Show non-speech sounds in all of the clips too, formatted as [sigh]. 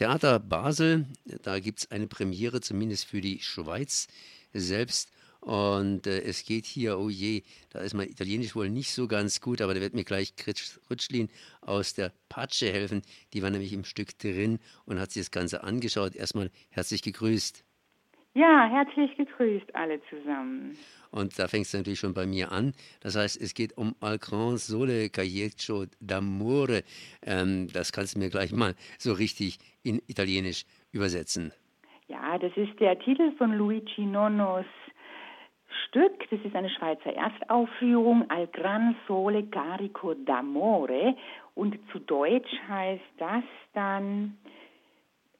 Theater Basel, da gibt es eine Premiere, zumindest für die Schweiz selbst. Und äh, es geht hier, oh je, da ist mein Italienisch wohl nicht so ganz gut, aber da wird mir gleich Rutschlin aus der Patsche helfen. Die war nämlich im Stück drin und hat sich das Ganze angeschaut. Erstmal herzlich gegrüßt. Ja, herzlich gegrüßt alle zusammen. Und da fängst du natürlich schon bei mir an. Das heißt, es geht um Al Gran Sole Cagliaccio d'Amore. Ähm, das kannst du mir gleich mal so richtig in Italienisch übersetzen. Ja, das ist der Titel von Luigi Nonnos Stück. Das ist eine Schweizer Erstaufführung, Al Gran Sole Carico d'Amore. Und zu Deutsch heißt das dann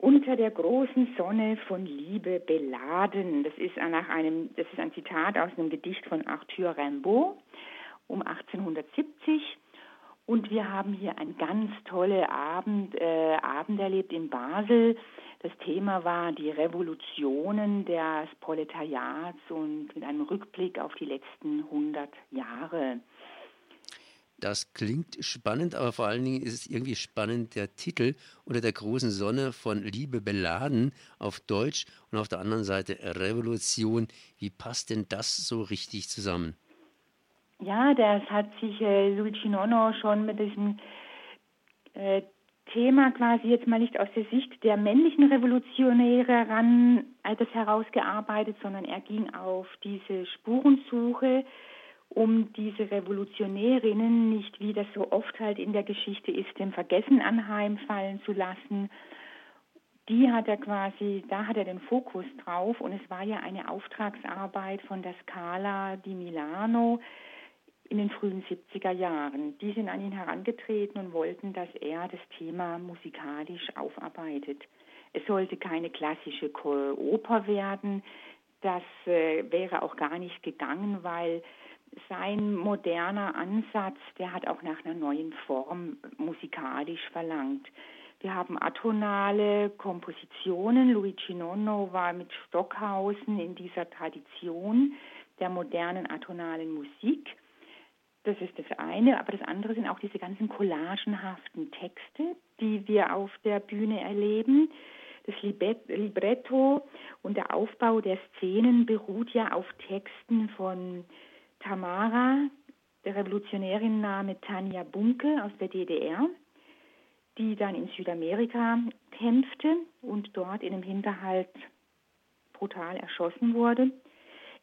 unter der großen Sonne von Liebe beladen. Das ist nach einem, das ist ein Zitat aus einem Gedicht von Arthur Rimbaud um 1870. Und wir haben hier einen ganz tollen Abend, äh, Abend erlebt in Basel. Das Thema war die Revolutionen des Proletariats und mit einem Rückblick auf die letzten 100 Jahre. Das klingt spannend, aber vor allen Dingen ist es irgendwie spannend, der Titel unter der großen Sonne von Liebe beladen auf Deutsch und auf der anderen Seite Revolution. Wie passt denn das so richtig zusammen? Ja, das hat sich äh, Luigi Nono schon mit diesem äh, Thema quasi jetzt mal nicht aus der Sicht der männlichen Revolutionäre ran äh, das herausgearbeitet, sondern er ging auf diese Spurensuche um diese Revolutionärinnen nicht, wie das so oft halt in der Geschichte ist, dem Vergessen anheimfallen zu lassen. Die hat er quasi, da hat er den Fokus drauf und es war ja eine Auftragsarbeit von der Scala di Milano in den frühen 70er Jahren. Die sind an ihn herangetreten und wollten, dass er das Thema musikalisch aufarbeitet. Es sollte keine klassische Oper werden. Das äh, wäre auch gar nicht gegangen, weil sein moderner Ansatz, der hat auch nach einer neuen Form musikalisch verlangt. Wir haben atonale Kompositionen. Luigi Nonno war mit Stockhausen in dieser Tradition der modernen atonalen Musik. Das ist das eine, aber das andere sind auch diese ganzen collagenhaften Texte, die wir auf der Bühne erleben. Das Libretto und der Aufbau der Szenen beruht ja auf Texten von Tamara, der Revolutionärin Name Tanja Bunke aus der DDR, die dann in Südamerika kämpfte und dort in einem Hinterhalt brutal erschossen wurde.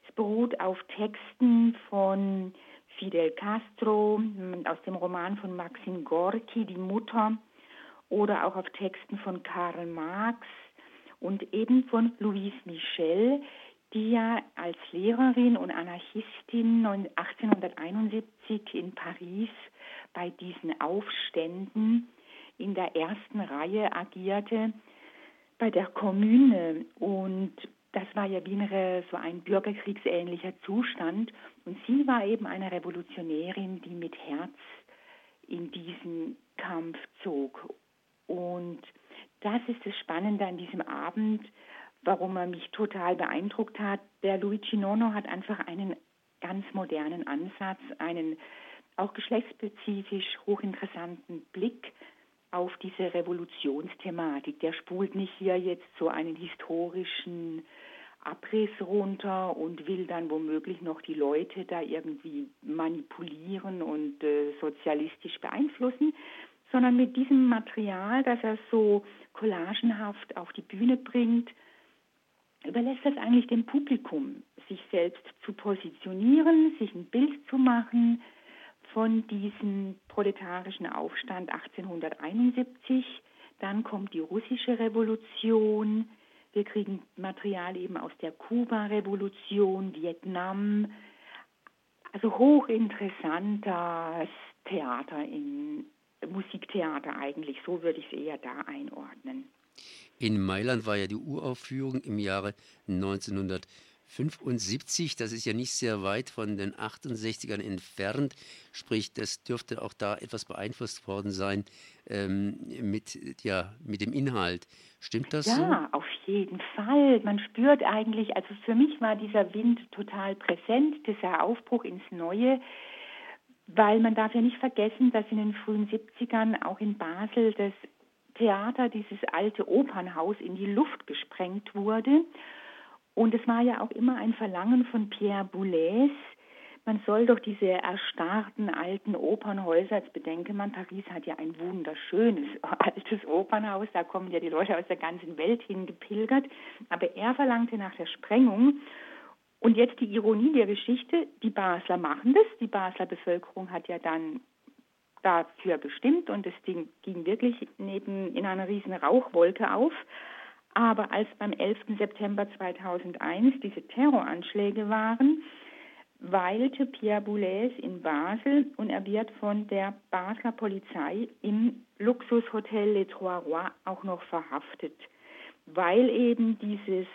Es beruht auf Texten von Fidel Castro, aus dem Roman von Maxim Gorki, Die Mutter, oder auch auf Texten von Karl Marx und eben von Louise Michel, die ja als Lehrerin und Anarchistin 1871 in Paris bei diesen Aufständen in der ersten Reihe agierte, bei der Kommune. Und das war ja wie eine, so ein bürgerkriegsähnlicher Zustand. Und sie war eben eine Revolutionärin, die mit Herz in diesen Kampf zog. Und das ist das Spannende an diesem Abend, warum er mich total beeindruckt hat. Der Luigi Nono hat einfach einen ganz modernen Ansatz, einen auch geschlechtsspezifisch hochinteressanten Blick auf diese Revolutionsthematik. Der spult nicht hier jetzt so einen historischen Abriss runter und will dann womöglich noch die Leute da irgendwie manipulieren und äh, sozialistisch beeinflussen, sondern mit diesem Material, das er so collagenhaft auf die Bühne bringt, überlässt das eigentlich dem Publikum, sich selbst zu positionieren, sich ein Bild zu machen von diesem proletarischen Aufstand 1871. Dann kommt die russische Revolution. Wir kriegen Material eben aus der Kuba-Revolution, Vietnam. Also hochinteressantes Theater in Musiktheater eigentlich. So würde ich es eher da einordnen. In Mailand war ja die Uraufführung im Jahre 1975. Das ist ja nicht sehr weit von den 68ern entfernt. Sprich, das dürfte auch da etwas beeinflusst worden sein ähm, mit, ja, mit dem Inhalt. Stimmt das ja, so? Auf jeden Fall. Man spürt eigentlich, also für mich war dieser Wind total präsent, dieser Aufbruch ins Neue weil man darf ja nicht vergessen, dass in den frühen 70ern auch in Basel das Theater, dieses alte Opernhaus, in die Luft gesprengt wurde. Und es war ja auch immer ein Verlangen von Pierre Boulez, man soll doch diese erstarrten alten Opernhäuser, jetzt bedenke man, Paris hat ja ein wunderschönes [laughs] altes Opernhaus, da kommen ja die Leute aus der ganzen Welt hingepilgert, aber er verlangte nach der Sprengung und jetzt die Ironie der Geschichte, die Basler machen das, die Basler Bevölkerung hat ja dann dafür gestimmt und es ging, ging wirklich neben in einer riesen Rauchwolke auf. Aber als beim 11. September 2001 diese Terroranschläge waren, weilte Pierre Boulez in Basel und er wird von der Basler Polizei im Luxushotel Les Trois Rois auch noch verhaftet, weil eben dieses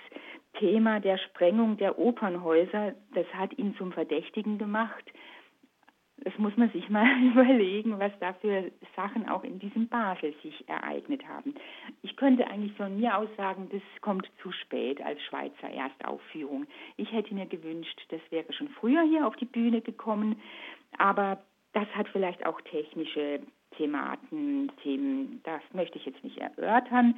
Thema der Sprengung der Opernhäuser, das hat ihn zum Verdächtigen gemacht das muss man sich mal [laughs] überlegen, was da für Sachen auch in diesem Basel sich ereignet haben. Ich könnte eigentlich von mir aus sagen, das kommt zu spät als Schweizer Erstaufführung. Ich hätte mir gewünscht, das wäre schon früher hier auf die Bühne gekommen, aber das hat vielleicht auch technische Thematen, Themen, das möchte ich jetzt nicht erörtern.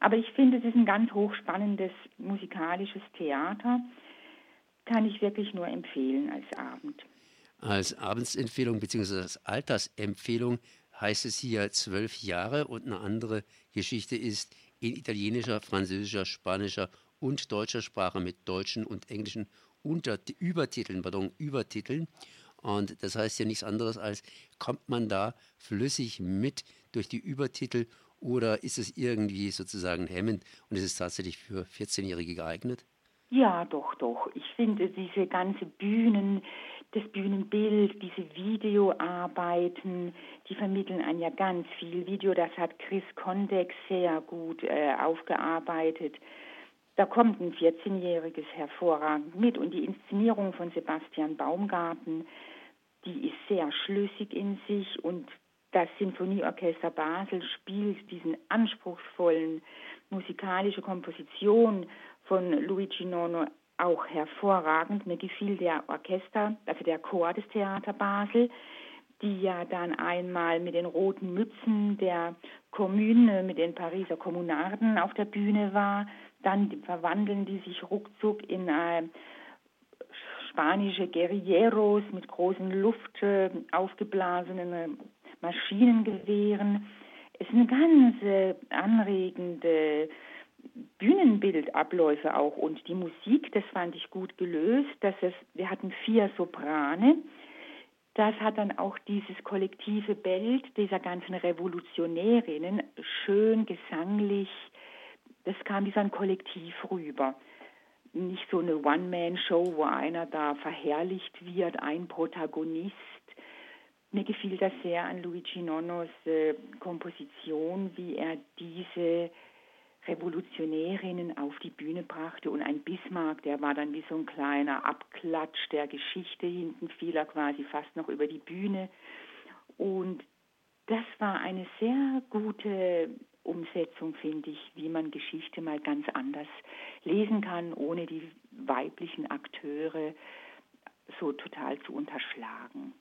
Aber ich finde, es ist ein ganz hochspannendes musikalisches Theater. Kann ich wirklich nur empfehlen als Abend. Als Abendsempfehlung bzw. als Altersempfehlung heißt es hier zwölf Jahre und eine andere Geschichte ist in italienischer, französischer, spanischer und deutscher Sprache mit deutschen und englischen Unter Übertiteln, pardon, Übertiteln. Und das heißt ja nichts anderes als, kommt man da flüssig mit durch die Übertitel oder ist es irgendwie sozusagen hemmend und ist es tatsächlich für 14-Jährige geeignet? Ja, doch, doch. Ich finde diese ganze Bühnen, das Bühnenbild, diese Videoarbeiten, die vermitteln ein ja ganz viel. Video, das hat Chris Kondex sehr gut äh, aufgearbeitet. Da kommt ein 14-jähriges hervorragend mit und die Inszenierung von Sebastian Baumgarten, die ist sehr schlüssig in sich und das Sinfonieorchester Basel spielt diesen anspruchsvollen musikalische Komposition von Luigi Nono auch hervorragend. Mir gefiel der Orchester, also der Chor des Theater Basel, die ja dann einmal mit den roten Mützen der Kommune, mit den Pariser Kommunarden auf der Bühne war. Dann verwandeln die sich ruckzuck in äh, spanische Guerilleros mit großen Luft äh, aufgeblasenen Maschinengewehren. Es ist eine ganz äh, anregende Bühnenbildabläufe auch und die Musik, das fand ich gut gelöst. Dass es, wir hatten vier Soprane. Das hat dann auch dieses kollektive Bild dieser ganzen Revolutionärinnen schön gesanglich, das kam wie so ein Kollektiv rüber. Nicht so eine One-Man-Show, wo einer da verherrlicht wird, ein Protagonist. Mir gefiel das sehr an Luigi Nonnos äh, Komposition, wie er diese Revolutionärinnen auf die Bühne brachte und ein Bismarck, der war dann wie so ein kleiner Abklatsch der Geschichte, hinten fiel er quasi fast noch über die Bühne und das war eine sehr gute Umsetzung, finde ich, wie man Geschichte mal ganz anders lesen kann, ohne die weiblichen Akteure so total zu unterschlagen.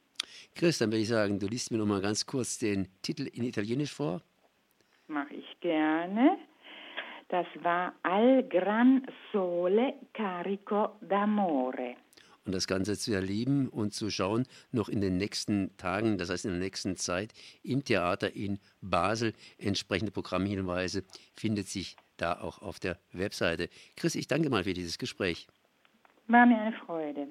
Chris, dann würde ich sagen, du liest mir noch mal ganz kurz den Titel in Italienisch vor. Mache ich gerne. Das war Al Gran Sole Carico d'Amore. Und das Ganze zu erleben und zu schauen, noch in den nächsten Tagen, das heißt in der nächsten Zeit, im Theater in Basel. Entsprechende Programmhinweise findet sich da auch auf der Webseite. Chris, ich danke mal für dieses Gespräch. War mir eine Freude.